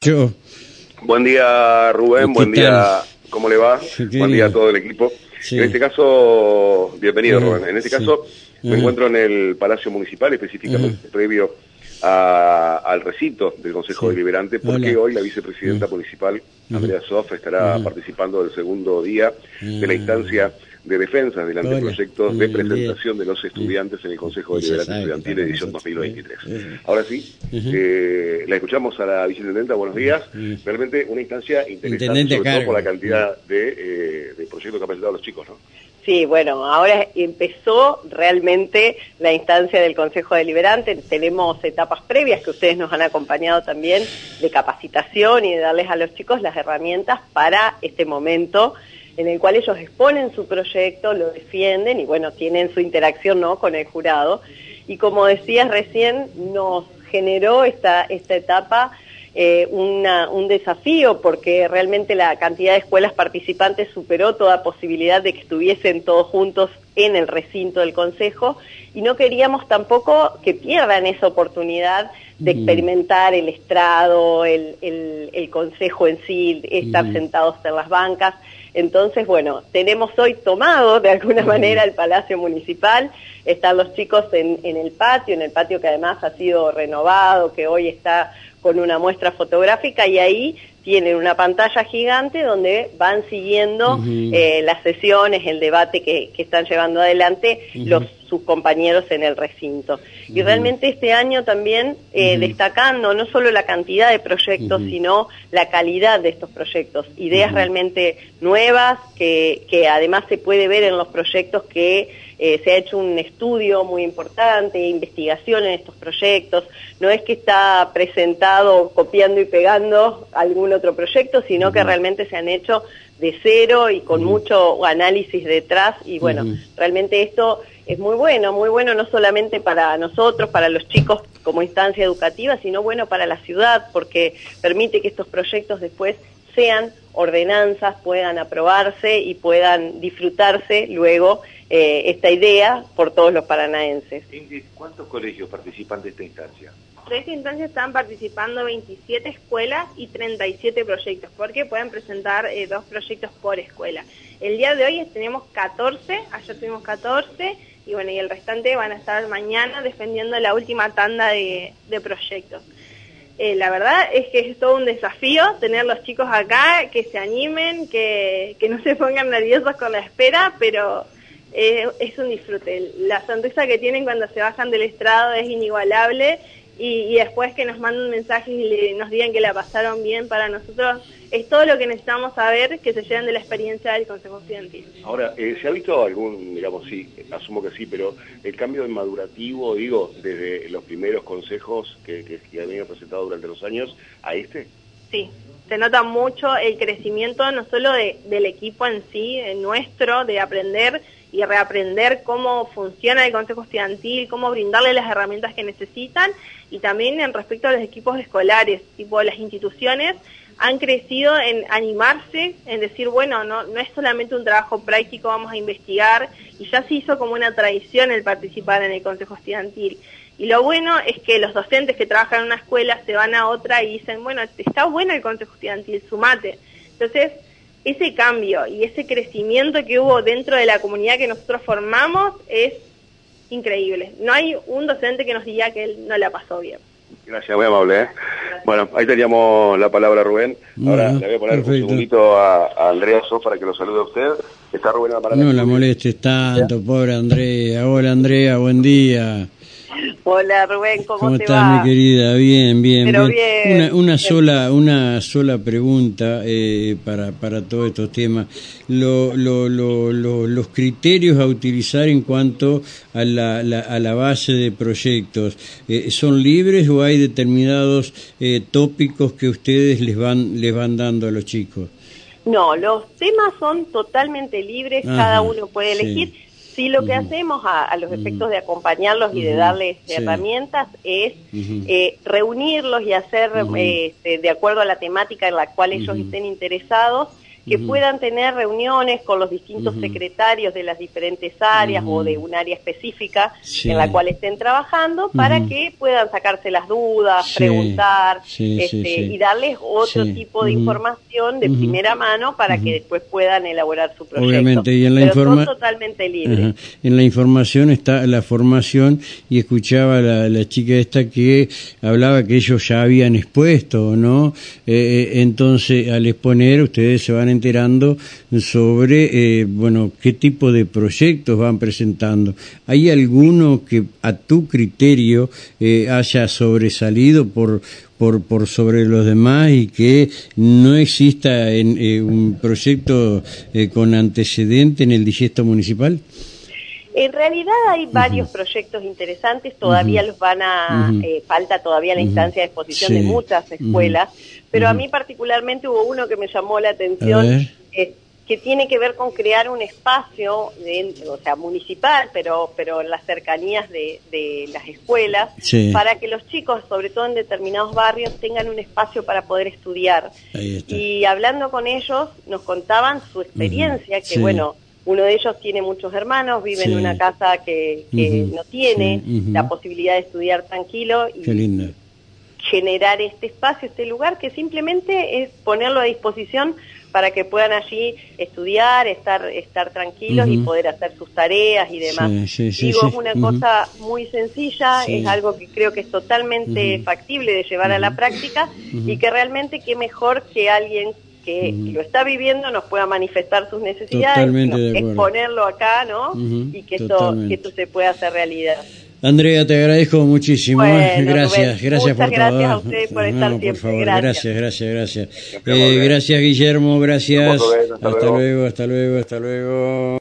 Yo. Buen día, Rubén. Buen día. ¿Cómo le va? Buen día a todo el equipo. En este caso, bienvenido, Rubén. En este caso, me encuentro en el Palacio Municipal, específicamente previo al recinto del Consejo Deliberante, porque hoy la vicepresidenta municipal, Andrea Sof, estará participando del segundo día de la instancia de defensa del anteproyecto de presentación de los estudiantes en el Consejo Deliberante Estudiantil edición 2023. Ahora sí, eh, la escuchamos a la viceintendenta, buenos días. Realmente una instancia interesante, sobre todo por la cantidad de, eh, de proyectos que han presentado los chicos, ¿no? Sí, bueno, ahora empezó realmente la instancia del Consejo Deliberante. Tenemos etapas previas que ustedes nos han acompañado también de capacitación y de darles a los chicos las herramientas para este momento en el cual ellos exponen su proyecto, lo defienden y bueno, tienen su interacción ¿no? con el jurado. Y como decías recién, nos generó esta, esta etapa eh, un desafío porque realmente la cantidad de escuelas participantes superó toda posibilidad de que estuviesen todos juntos en el recinto del Consejo y no queríamos tampoco que pierdan esa oportunidad de experimentar el estrado, el, el, Consejo en sí, estar sentados en las bancas. Entonces, bueno, tenemos hoy tomado de alguna manera el Palacio Municipal, están los chicos en, en, el patio, en el patio que además ha sido renovado, que hoy está con una muestra fotográfica y ahí tienen una pantalla gigante donde van siguiendo eh, las sesiones, el debate que, están llevando adelante los sus compañeros en el recinto. Y realmente este año también eh, destacando no solo la cantidad de proyectos, sino la calidad de estos proyectos, ideas realmente nuevas que, que además se puede ver en los proyectos que eh, se ha hecho un estudio muy importante, investigación en estos proyectos. No es que está presentado copiando y pegando algún otro proyecto, sino que realmente se han hecho de cero y con mucho análisis detrás. Y bueno, realmente esto es muy bueno, muy bueno no solamente para nosotros, para los chicos como instancia educativa, sino bueno para la ciudad, porque permite que estos proyectos después sean ordenanzas, puedan aprobarse y puedan disfrutarse luego eh, esta idea por todos los paranaenses. ¿cuántos colegios participan de esta instancia? De esta instancia están participando 27 escuelas y 37 proyectos, porque pueden presentar eh, dos proyectos por escuela. El día de hoy tenemos 14, ayer tuvimos 14, y bueno, y el restante van a estar mañana defendiendo la última tanda de, proyectos. Eh, la verdad es que es todo un desafío tener los chicos acá, que se animen, que, que no se pongan nerviosos con la espera, pero eh, es un disfrute. La sonrisa que tienen cuando se bajan del estrado es inigualable y, después que nos manden mensajes y nos digan que la pasaron bien para nosotros, es todo lo que necesitamos saber que se lleven de la experiencia del Consejo Estudiantil. Ahora, eh, ¿se ha visto algún, digamos, sí, asumo que sí, pero el cambio de madurativo, digo, desde los primeros consejos que, que, que han presentado durante los años a este? Sí, se nota mucho el crecimiento no solo del equipo en sí, nuestro, de aprender, y reaprender cómo funciona el Consejo Estudiantil, cómo brindarle las herramientas que necesitan y también en respecto a los equipos escolares, tipo las instituciones han crecido en animarse, en decir, bueno, no, no es solamente un trabajo práctico, vamos a investigar, y ya se hizo como una tradición el participar en el Consejo Estudiantil. Y lo bueno es que los docentes que trabajan en una escuela se van a otra y dicen, bueno, está bueno el Consejo Estudiantil, sumate. Entonces, ese cambio y ese crecimiento que hubo dentro de la comunidad que nosotros formamos es increíble. No hay un docente que nos diga que él no la pasó bien. Gracias, muy amable. ¿eh? Bueno, ahí teníamos la palabra Rubén. Ahora le voy a poner un segundito a, Andrea Sof para que lo salude a usted. Está Rubén No la molestes tanto, pobre Andrea. Hola Andrea, buen día. Hola Rubén, ¿cómo, ¿Cómo te estás, mi querida? Bien, bien. Una, una sola, una sola pregunta eh, para, para todos estos temas. Lo, lo, lo, los criterios a utilizar en cuanto a la, a la base de proyectos, eh, ¿son libres o hay determinados eh, tópicos que ustedes les van, les van dando a los chicos? No, los temas son totalmente libres, cada uno puede elegir. Sí, lo que hacemos a, los efectos de acompañarlos y de darles herramientas es eh, reunirlos y hacer, este, de acuerdo a la temática en la cual ellos estén interesados, que puedan tener reuniones con los distintos secretarios de las diferentes áreas o de un área específica en la cual estén trabajando para que puedan sacarse las dudas, preguntar este, y darles otro tipo de información de primera mano para que después puedan elaborar su proyecto. Obviamente, y en la información totalmente libres. En la información está la formación y escuchaba la, la chica esta que hablaba que ellos ya habían expuesto, ¿no? Eh, eh, entonces, al exponer, ustedes se van enterando sobre, eh, bueno, qué tipo de proyectos van presentando. ¿Hay alguno que a tu criterio haya sobresalido por, por, por sobre los demás y que no exista en, un proyecto con antecedente en el digesto municipal? En realidad hay varios proyectos interesantes, todavía los van a, eh, falta todavía la instancia de exposición de muchas escuelas, pero a mí particularmente hubo uno que me llamó la atención, eh, que tiene que ver con crear un espacio, o sea, municipal, pero, pero en las cercanías de, las escuelas, para que los chicos, sobre todo en determinados barrios, tengan un espacio para poder estudiar. Y hablando con ellos, nos contaban su experiencia, que bueno, uno de ellos tiene muchos hermanos, vive en una casa que, no tiene la posibilidad de estudiar tranquilo y generar este espacio, este lugar que simplemente es ponerlo a disposición para que puedan allí estudiar, estar, estar tranquilos y poder hacer sus tareas y demás. Digo, es una cosa muy sencilla, es algo que creo que es totalmente factible de llevar a la práctica y que realmente qué mejor que alguien que lo está viviendo nos pueda manifestar sus necesidades, exponerlo acá, ¿no? Y que esto, que esto se pueda hacer realidad. Andrea, te agradezco muchísimo. ¿eh? gracias, gracias por gracias a ustedes por estar siempre. Por favor, gracias, gracias, gracias. Eh, gracias, Guillermo, gracias. Hasta luego, hasta luego, hasta luego.